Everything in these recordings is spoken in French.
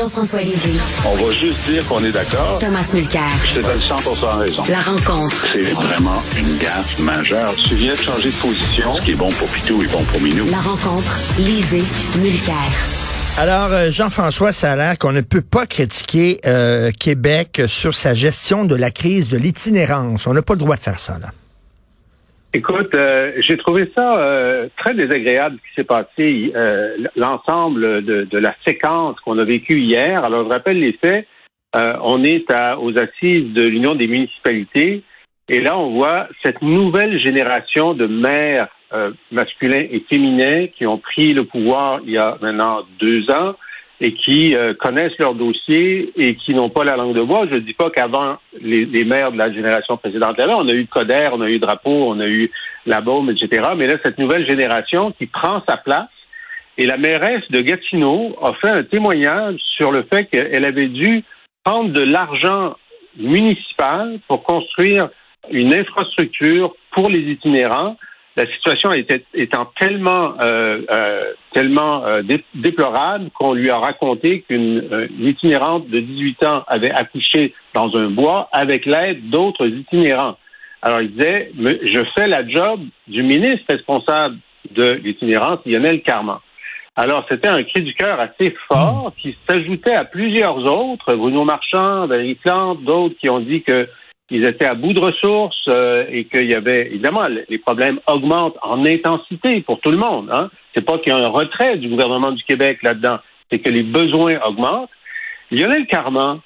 Jean-François Lisée. On va juste dire qu'on est d'accord. Thomas Mulcair. Je te donne 100 raison. La rencontre. C'est vraiment une gaffe majeure. Tu viens de changer de position. Ce qui est bon pour Pitou est bon pour Minou. La rencontre. Lisée. Mulcair. Alors, euh, Jean-François, ça a l'air qu'on ne peut pas critiquer euh, Québec sur sa gestion de la crise de l'itinérance. On n'a pas le droit de faire ça, là. Écoute, euh, j'ai trouvé ça euh, très désagréable ce qui s'est passé, euh, l'ensemble de, de, la séquence qu'on a vécue hier. Alors, je rappelle les faits. on est à, aux assises de l'Union des municipalités et là, on voit cette nouvelle génération de maires masculins et féminins qui ont pris le pouvoir il y a maintenant deux ans et qui euh, connaissent leur dossier et qui n'ont pas la langue de bois. Je ne dis pas qu'avant, les, les, maires de la génération précédente là, on a eu Coder, on a eu Drapeau, on a eu La Baume, etc. Mais là, cette nouvelle génération qui prend sa place. Et la mairesse de Gatineau a fait un témoignage sur le fait qu'elle avait dû prendre de l'argent municipal pour construire une infrastructure pour les itinérants la situation était, étant tellement euh, euh, tellement euh, déplorable qu'on lui a raconté qu'une itinérante de 18 ans avait accouché dans un bois avec l'aide d'autres itinérants. Alors il disait, je fais la job du ministre responsable de l'itinérance, Lionel Carman. Alors, c'était un cri du cœur assez fort qui s'ajoutait à plusieurs autres, Bruno Marchand, Valérie Plante, d'autres qui ont dit que ils étaient à bout de ressources euh, et qu'il y avait évidemment les problèmes augmentent en intensité pour tout le monde. Hein. C'est pas qu'il y a un retrait du gouvernement du Québec là-dedans, c'est que les besoins augmentent. Lionel Carman,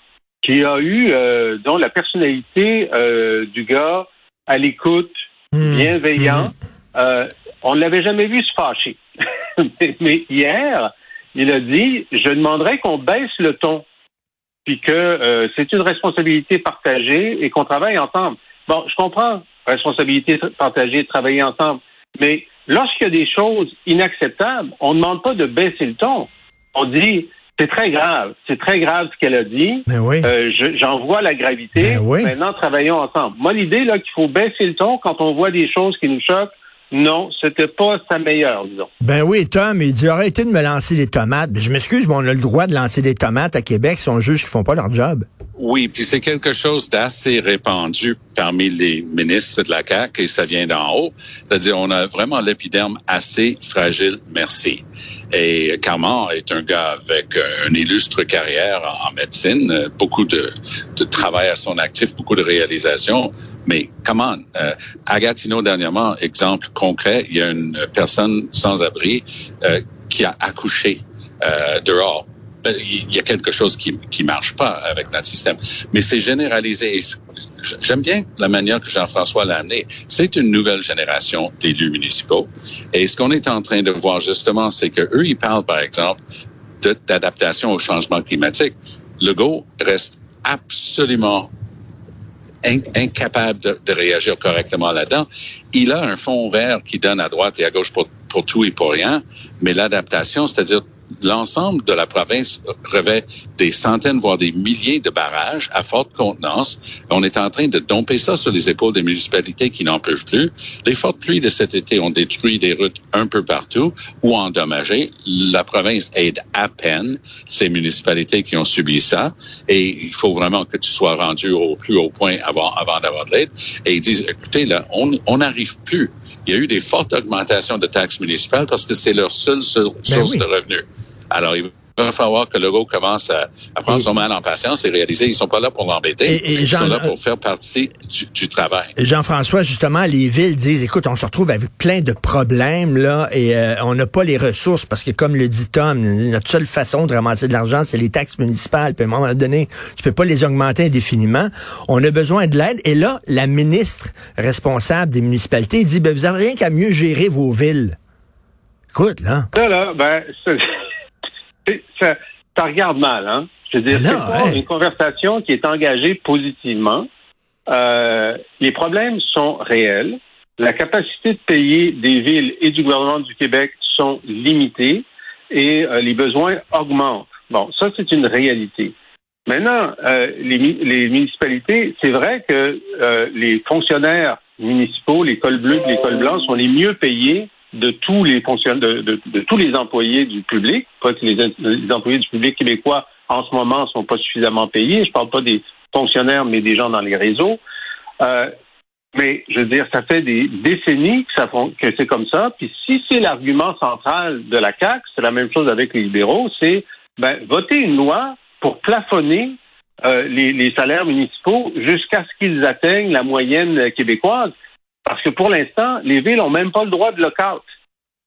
qui a eu euh, dont la personnalité euh, du gars à l'écoute, mmh. bienveillant, mmh. euh, on ne l'avait jamais vu se fâcher. mais hier, il a dit je demanderais qu'on baisse le ton puis que euh, c'est une responsabilité partagée et qu'on travaille ensemble. Bon, je comprends, responsabilité partagée, travailler ensemble, mais lorsqu'il y a des choses inacceptables, on ne demande pas de baisser le ton. On dit, c'est très grave, c'est très grave ce qu'elle a dit. Oui. euh, J'en vois la gravité. Oui. Maintenant, travaillons ensemble. Moi, l'idée là qu'il faut baisser le ton quand on voit des choses qui nous choquent, non, c'était pas sa meilleure, disons. Ben oui, Tom, il dit arrêtez de me lancer des tomates. Ben, je m'excuse, mais on a le droit de lancer des tomates à Québec si on juge qu'ils font pas leur job. Oui, puis c'est quelque chose d'assez répandu parmi les ministres de la CAQ et ça vient d'en haut. C'est-à-dire, on a vraiment l'épiderme assez fragile, merci. Et Carman est un gars avec une illustre carrière en, médecine, beaucoup de, de, travail à son actif, beaucoup de réalisations. Mais comment? Euh, à Gatineau, dernièrement, exemple concret, il y a une personne sans abri euh, qui a accouché euh, dehors il y a quelque chose qui qui marche pas avec notre système. Mais c'est généralisé. J'aime bien la manière que Jean-François l'a amené. C'est une nouvelle génération d'élus municipaux. Et ce qu'on est en train de voir justement, c'est que eux, ils parlent par exemple d'adaptation au changement climatique. Legault reste absolument incapable de, de réagir correctement là-dedans. Il a un fond vert qui donne à droite et à gauche pour, pour tout et pour rien, mais l'adaptation, c'est-à-dire l'ensemble de la province revêt des centaines, voire des milliers de barrages à forte contenance. On est en train de domper ça sur les épaules des municipalités qui n'en peuvent plus. Les fortes pluies de cet été ont détruit des routes un peu partout ou endommagé. La province aide à peine ces municipalités qui ont subi ça. Et il faut vraiment que tu sois rendu au plus haut point avant, avant d'avoir de l'aide. Et ils disent, écoutez, là, on n'arrive plus. Il y a eu des fortes augmentations de taxes municipales parce que c'est leur seule source ben oui. de revenus. Alors, il va falloir que Legault commence à, à prendre son mal en patience et réaliser ils sont pas là pour l'embêter, ils sont là pour faire partie du, du travail. Jean-François, justement, les villes disent, écoute, on se retrouve avec plein de problèmes là et euh, on n'a pas les ressources parce que, comme le dit Tom, notre seule façon de ramasser de l'argent, c'est les taxes municipales. Puis à un moment donné, tu peux pas les augmenter indéfiniment. On a besoin de l'aide. Et là, la ministre responsable des municipalités dit, ben, vous avez rien qu'à mieux gérer vos villes. Écoute, là. Là, là, ben, ça, ça, regarde mal, hein? Je veux dire, c'est pas une conversation qui est engagée positivement. Euh, les problèmes sont réels. La capacité de payer des villes et du gouvernement du Québec sont limitées et euh, les besoins augmentent. Bon, ça, c'est une réalité. Maintenant, euh, les, les, municipalités, c'est vrai que euh, les fonctionnaires municipaux, les cols bleus et les cols blancs sont les mieux payés de tous les fonctionnaires, de, tous les employés du public, pas que les, employés du public québécois en ce moment sont pas suffisamment payés. Je parle pas des fonctionnaires, mais des gens dans les réseaux. Euh, mais je veux dire, ça fait des décennies que, c'est comme ça. Puis si c'est l'argument central de la CAC, c'est la même chose avec les libéraux, c'est ben, voter une loi pour plafonner euh, les, salaires municipaux jusqu'à ce qu'ils atteignent la moyenne québécoise. Parce que pour l'instant, les villes n'ont même pas le droit de lockout.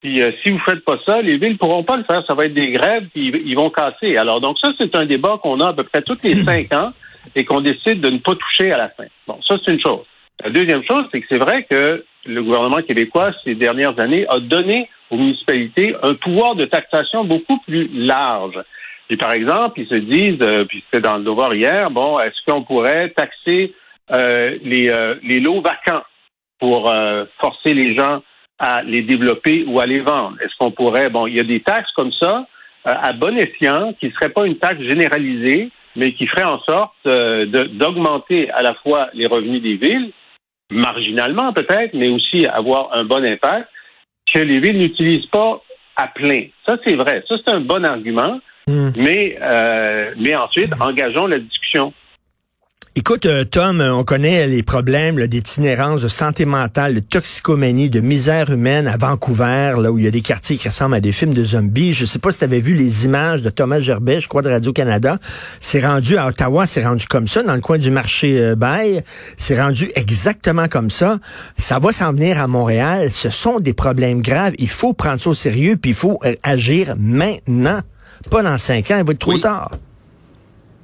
Puis euh, si vous faites pas ça, les villes pourront pas le faire. Ça va être des grèves, puis ils vont casser. Alors donc ça, c'est un débat qu'on a à peu près tous les cinq ans et qu'on décide de ne pas toucher à la fin. Bon, ça c'est une chose. La deuxième chose, c'est que c'est vrai que le gouvernement québécois, ces dernières années, a donné aux municipalités un pouvoir de taxation beaucoup plus large. Et par exemple, ils se disent, euh, puis c'était dans le devoir hier, bon, est-ce qu'on pourrait taxer euh, les, euh, les lots vacants? Pour forcer les gens à les développer ou à les vendre? Est-ce qu'on pourrait, bon, il y a des taxes comme ça, à bon escient, qui ne seraient pas une taxe généralisée, mais qui ferait en sorte d'augmenter à la fois les revenus des villes, marginalement peut-être, mais aussi avoir un bon impact, que les villes n'utilisent pas à plein. Ça, c'est vrai. Ça, c'est un bon argument. Hmm. Mais, euh, mais ensuite, engageons la discussion. Écoute, euh, Tom, on connaît les problèmes d'itinérance, de santé mentale, de toxicomanie, de misère humaine à Vancouver, là où il y a des quartiers qui ressemblent à des films de zombies. Je sais pas si tu avais vu les images de Thomas Gerbet, je crois, de Radio-Canada. C'est rendu à Ottawa, c'est rendu comme ça, dans le coin du marché euh. C'est rendu exactement comme ça. Ça va s'en venir à Montréal. Ce sont des problèmes graves. Il faut prendre ça au sérieux, puis il faut euh, agir maintenant. Pas dans cinq ans, il va être trop tard.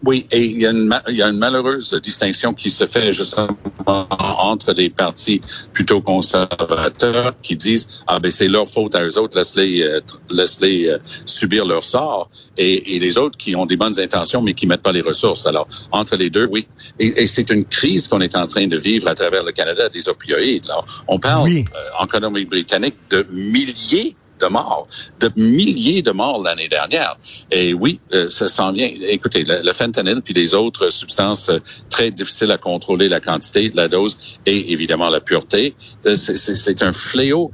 Oui, et il y, a une, il y, a une, malheureuse distinction qui se fait justement entre des partis plutôt conservateurs qui disent ah ben c'est leur faute à eux autres, laisse-les euh, laisse-les euh, subir leur sort, et, et, les autres qui ont des bonnes intentions mais qui mettent pas les ressources. Alors entre les deux, oui, et, et c'est une crise qu'on est en train de vivre à travers le Canada des opioïdes. Alors, on parle euh, en économie britannique de milliers de morts, de milliers de morts l'année dernière. Et oui, euh, ça s'en vient. Écoutez, le, fentanyl puis des autres substances euh, très difficiles à contrôler, la quantité, la dose et évidemment la pureté, euh, c'est un fléau.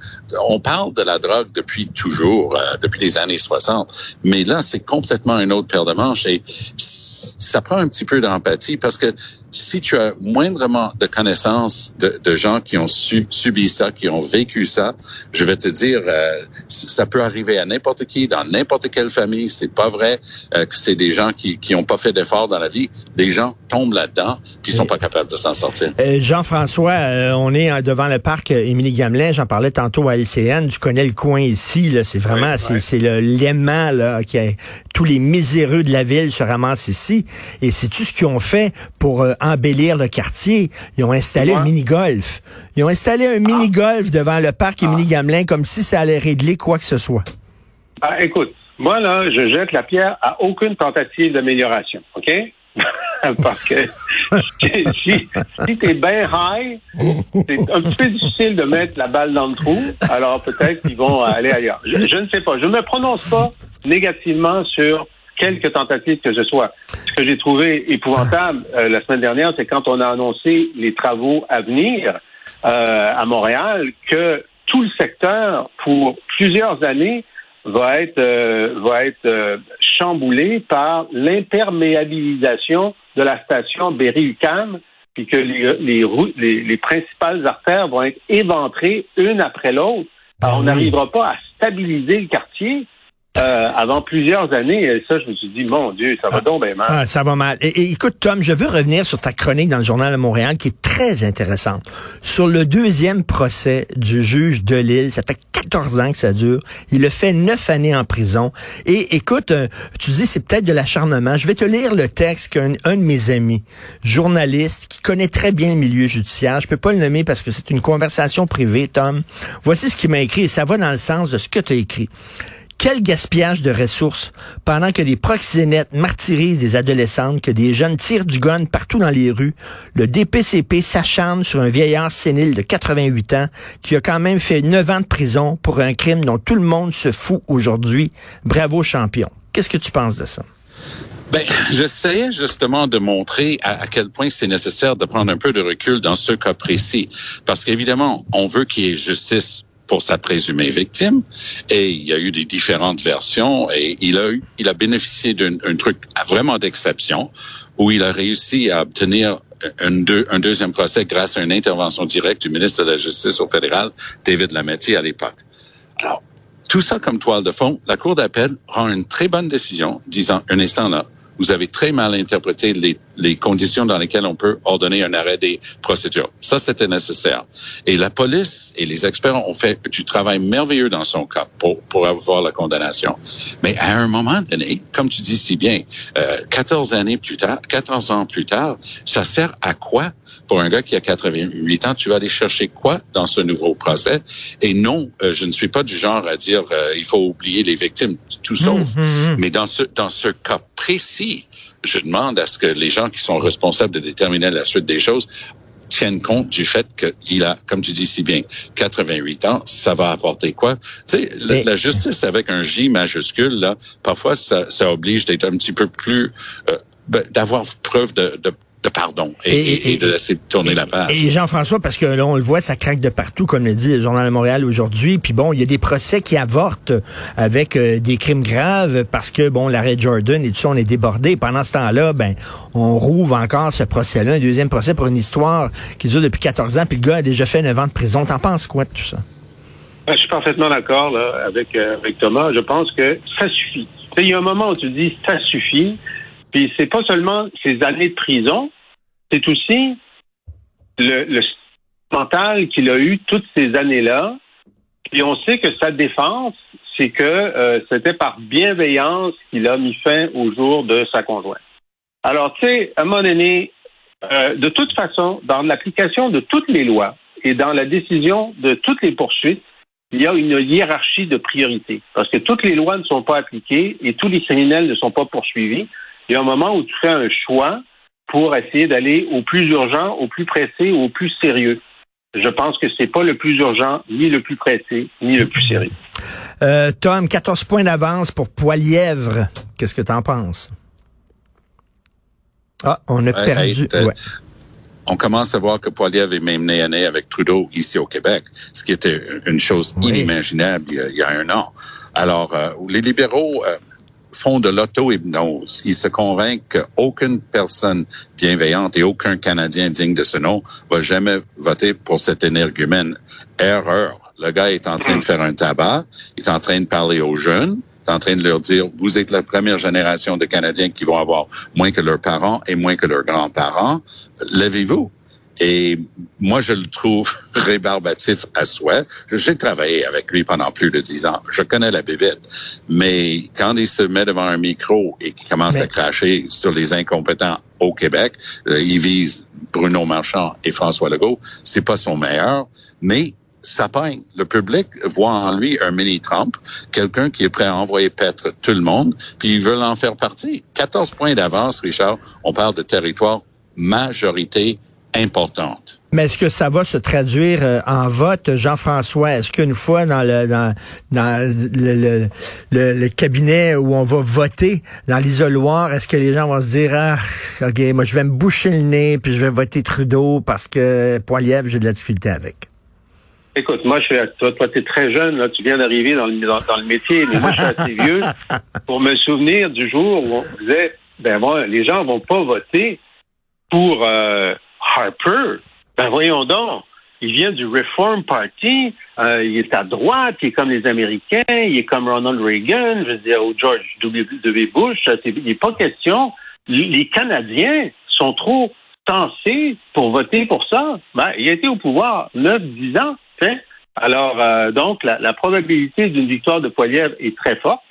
On parle de la drogue depuis toujours, depuis les années 60, mais là, c'est complètement une autre paire de manches et ça prend un petit peu d'empathie parce que si tu as moindrement de connaissances de, gens qui ont subi ça, qui ont vécu ça, je vais te dire, ça peut arriver à n'importe qui, dans n'importe quelle famille. C'est pas vrai euh, que c'est des gens qui qui ont pas fait d'efforts dans la vie. Des gens tombent là-dedans puis sont pas capables de s'en sortir. Euh, Jean-François, on est devant le parc Émilie Gamelin. J'en parlais tantôt à LCN. Tu connais le coin ici. Là, c'est vraiment, c'est le l'aimant là qui a, tous les miséreux de la ville se ramassent ici. Et c'est tout ce qu'ils ont fait pour embellir le quartier? Ils ont installé un mini-golf. Ils ont installé un mini-golf devant le parc Émilie ah. Gamelin comme si ça allait régler quoi que ce soit. Ah, écoute, moi, là, je jette la pierre à aucune tentative d'amélioration, OK? Parce que si, si t'es bien high, c'est un petit peu difficile de mettre la balle dans le trou. Alors peut-être qu'ils vont aller ailleurs. Je, je, ne sais pas. Je ne me prononce pas négativement sur quelques tentatives que ce soit. Ce que j'ai trouvé épouvantable euh, la semaine dernière, c'est quand on a annoncé les travaux à venir euh, à Montréal, que tout le secteur, pour plusieurs années, va être euh, va être chamboulé par l'imperméabilisation de la station Berry-UQAM, puis que les, les, les, les, principales artères vont être éventrées une après l'autre. Ah on n'arrivera pas à stabiliser le quartier euh, avant plusieurs années. Et ça, je me suis dit, mon Dieu, ça va ah, donc bien mal. Ah, ça va mal. Et, écoute, Tom, je veux revenir sur ta chronique dans le Journal de Montréal, qui est très intéressante. Sur le deuxième procès du juge de Lille, ça fait 14 ans que ça dure. Il a fait neuf années en prison. Et écoute, euh, tu dis, c'est peut-être de l'acharnement. Je vais te lire le texte qu'un un de mes amis, journaliste, qui connaît très bien le milieu judiciaire, je peux pas le nommer parce que c'est une conversation privée, Tom. Voici ce qu'il m'a écrit et ça va dans le sens de ce que tu as écrit. Quel gaspillage de ressources pendant que les proxénètes martyrisent des adolescentes, que des jeunes tirent du gun partout dans les rues. Le DPCP s'acharne sur un vieillard sénile de 88 ans qui a quand même fait 9 ans de prison pour un crime dont tout le monde se fout aujourd'hui. Bravo champion. Qu'est-ce que tu penses de ça? Ben, j'essayais justement de montrer à, quel point c'est nécessaire de prendre un peu de recul dans ce cas précis. Parce qu'évidemment, on veut qu'il y ait justice pour sa présumée victime. Et il y a eu des différentes versions et il a eu, il a bénéficié d'un truc vraiment d'exception où il a réussi à obtenir un, un, deuxième procès grâce à une intervention directe du ministre de la Justice au fédéral, David Lametti, à l'époque. Alors, tout ça comme toile de fond, la Cour d'appel rend une très bonne décision disant, un instant là, vous avez très mal interprété les, les, conditions dans lesquelles on peut ordonner un arrêt des procédures. Ça, c'était nécessaire. Et la police et les experts ont fait du travail merveilleux dans son cas pour, pour avoir la condamnation. Mais à un moment donné, comme tu dis si bien, euh, 14 années plus tard, 14 ans plus tard, ça sert à quoi pour un gars qui a 88 ans? Tu vas aller chercher quoi dans ce nouveau procès? Et non, euh, je ne suis pas du genre à dire euh, il faut oublier les victimes, tout sauf. Mmh, mmh, mmh. Mais dans ce, dans ce cas précis, je demande à ce que les gens qui sont responsables de déterminer la suite des choses tiennent compte du fait qu'il a, comme tu dis si bien, 88 ans, ça va apporter quoi? Tu sais, la, la, justice avec un J majuscule, là, parfois, ça, ça oblige d'être un petit peu plus, euh, ben, d'avoir preuve de, de de pardon et, et, et, de laisser tourner la page. Et Jean-François, parce que là, on le voit, ça craque de partout, comme le dit le Journal de Montréal aujourd'hui. Puis bon, il y a des procès qui avortent avec euh, des crimes graves parce que, bon, l'arrêt Jordan et tout ça, on est débordé. Pendant ce temps-là, ben, on rouvre encore ce procès-là, un deuxième procès pour une histoire qui dure depuis 14 ans, puis le gars a déjà fait 9 ans de prison. T'en penses quoi de tout ça? Ben, je suis parfaitement d'accord avec, euh, avec Thomas. Je pense que ça suffit. Il y a un moment où tu dis ça suffit. Puis c'est pas seulement ces années de prison, c'est aussi le, mental qu'il a eu toutes ces années-là. Puis on sait que sa défense, c'est que euh, c'était par bienveillance qu'il a mis fin au jour de sa conjointe. Alors, tu sais, à un moment donné, euh, de toute façon, dans l'application de toutes les lois et dans la décision de toutes les poursuites, il y a une hiérarchie de priorités. Parce que toutes les lois ne sont pas appliquées et tous les criminels ne sont pas poursuivis il y a un moment où tu fais un choix pour essayer d'aller au plus urgent, au plus pressé, au plus sérieux. Je pense que c'est pas le plus urgent, ni le plus pressé, ni le plus sérieux. Euh, Tom, 14 points d'avance pour Poilièvre. Qu'est-ce que tu en penses? Ah, on a perdu. ouais. On commence à voir que Poilièvre est même né à nez avec Trudeau ici au Québec, ce qui était une chose oui. inimaginable il y, a, un an. Alors, euh, les libéraux, euh, font de l'auto-hypnose. Ils se convainquent qu'aucune personne bienveillante et aucun Canadien digne de ce nom va jamais voter pour cet énergumène. Erreur. Le gars est en train de faire un tabac, il est en train de parler aux jeunes, il est en train de leur dire, vous êtes la première génération de Canadiens qui vont avoir moins que leurs parents et moins que leurs grands-parents. Levez-vous. Et moi, je le trouve rébarbatif à souhait. J'ai travaillé avec lui pendant plus de dix ans. Je connais la bébête. Mais quand il se met devant un micro et qu'il commence Mais... à cracher sur les incompétents au Québec, euh, il vise Bruno Marchand et François Legault. C'est pas son meilleur, mais ça peigne. Le public voit en lui un mini-Trump, quelqu'un qui est prêt à envoyer paître tout le monde, puis ils veulent en faire partie. 14 points d'avance, Richard. On parle de territoire majorité importante. Mais est-ce que ça va se traduire euh, en vote, Jean-François? Est-ce qu'une fois dans le dans, dans le, le, le, le, cabinet où on va voter, dans l'isoloir, est-ce que les gens vont se dire Ah, OK, moi je vais me boucher le nez puis je vais voter Trudeau parce que Poiliev, j'ai de la difficulté avec? Écoute, moi, je suis, toi, toi tu es très jeune, là, tu viens d'arriver dans le, dans, dans, le métier, mais moi, je suis assez vieux pour me souvenir du jour où on disait, ben moi, les gens vont pas voter pour euh, Harper, ben voyons donc, il vient du Reform Party, euh, il est à droite, il est comme les Américains, il est comme Ronald Reagan, je veux dire, ou George W. Bush, il n'est pas question. Les Canadiens sont trop tensés pour voter pour ça. Ben, il a été au pouvoir 9-10 ans. Alors, euh, donc, la, probabilité d'une victoire de Poilievre est très forte.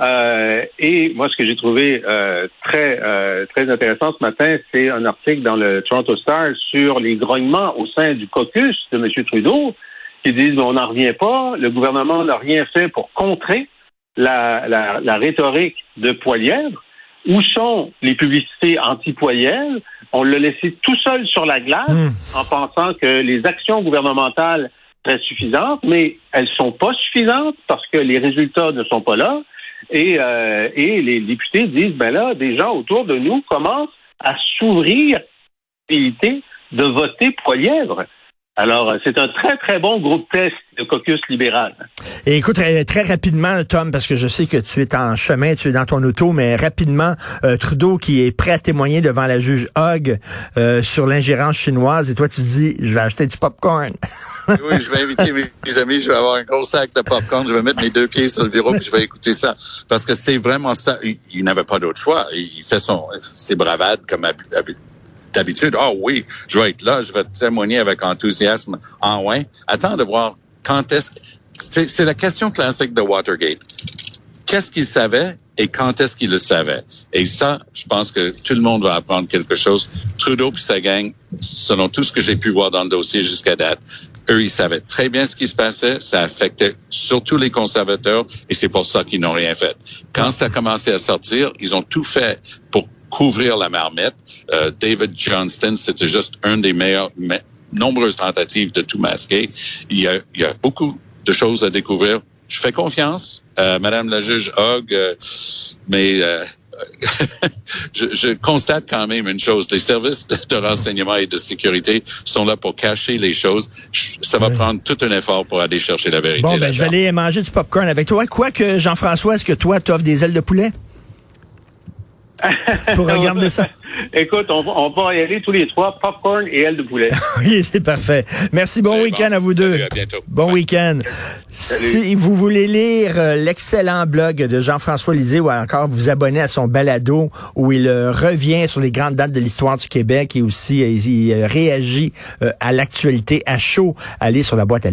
Euh, et moi, ce que j'ai trouvé euh, très euh, très intéressant ce matin, c'est un article dans le Toronto Star sur les grognements au sein du caucus de M. Trudeau, qui disent on n'en revient pas, le gouvernement n'a rien fait pour contrer la, la, la rhétorique de Poilièvre. Où sont les publicités anti-Poilièvre? On l'a laissé tout seul sur la glace mmh. en pensant que les actions gouvernementales seraient suffisantes, mais elles sont pas suffisantes parce que les résultats ne sont pas là. Et, euh, et les députés disent, ben là, des gens autour de nous commencent à s'ouvrir de voter Poilièvre. Alors, euh, c'est un très, très bon groupe test de caucus libéral. Et écoute, euh, très rapidement, Tom, parce que je sais que tu es en chemin, tu es dans ton auto, mais rapidement, euh, Trudeau qui est prêt à témoigner devant la juge Hogg sur l'ingérence chinoise, et toi tu dis, je vais acheter du popcorn. oui, je vais inviter mes, amis, je vais avoir un gros sac de popcorn, je vais mettre mes deux pieds sur le bureau, puis je vais écouter ça, parce que c'est vraiment ça. Il, n'avait pas d'autre choix. Il fait son ses bravades comme d'habitude, oh oui, je vais être là, je vais témoigner avec enthousiasme. Ah ouais, attends de voir quand est-ce c'est la question classique de Watergate. Qu'est-ce qu'il savait et quand est-ce qu'il le savait? Et ça, je pense que tout le monde va apprendre quelque chose. Trudeau puis sa gang, selon tout ce que j'ai pu voir dans le dossier jusqu'à date, eux, ils savaient très bien ce qui se passait. Ça affectait surtout les conservateurs et c'est pour ça qu'ils n'ont rien fait. Quand ça a commencé à sortir, ils ont tout fait pour couvrir la marmite. Euh, David Johnston, c'était juste un des meilleurs, nombreuses tentatives de tout masquer. Il y a, il y a beaucoup de choses à découvrir. Je fais confiance, à Madame la juge Hogg, euh, mais euh, je, je, constate quand même une chose. Les services de, renseignement et de sécurité sont là pour cacher les choses. ça va prendre tout un effort pour aller chercher la vérité. Bon, ben, je vais aller manger du popcorn avec toi. Quoi que, Jean-François, est-ce que toi, tu offres des ailes de poulet? pour regarder ça. Écoute, on va, on va y aller tous les trois, popcorn et ailes de poulet. oui, c'est parfait. Merci, bon week-end à vous deux. à bientôt. Bon week-end. Si vous voulez lire euh, l'excellent blog de Jean-François Lisée ou encore vous abonner à son balado où il euh, revient sur les grandes dates de l'histoire du Québec et aussi euh, il réagit à l'actualité à chaud, allez sur la boîte à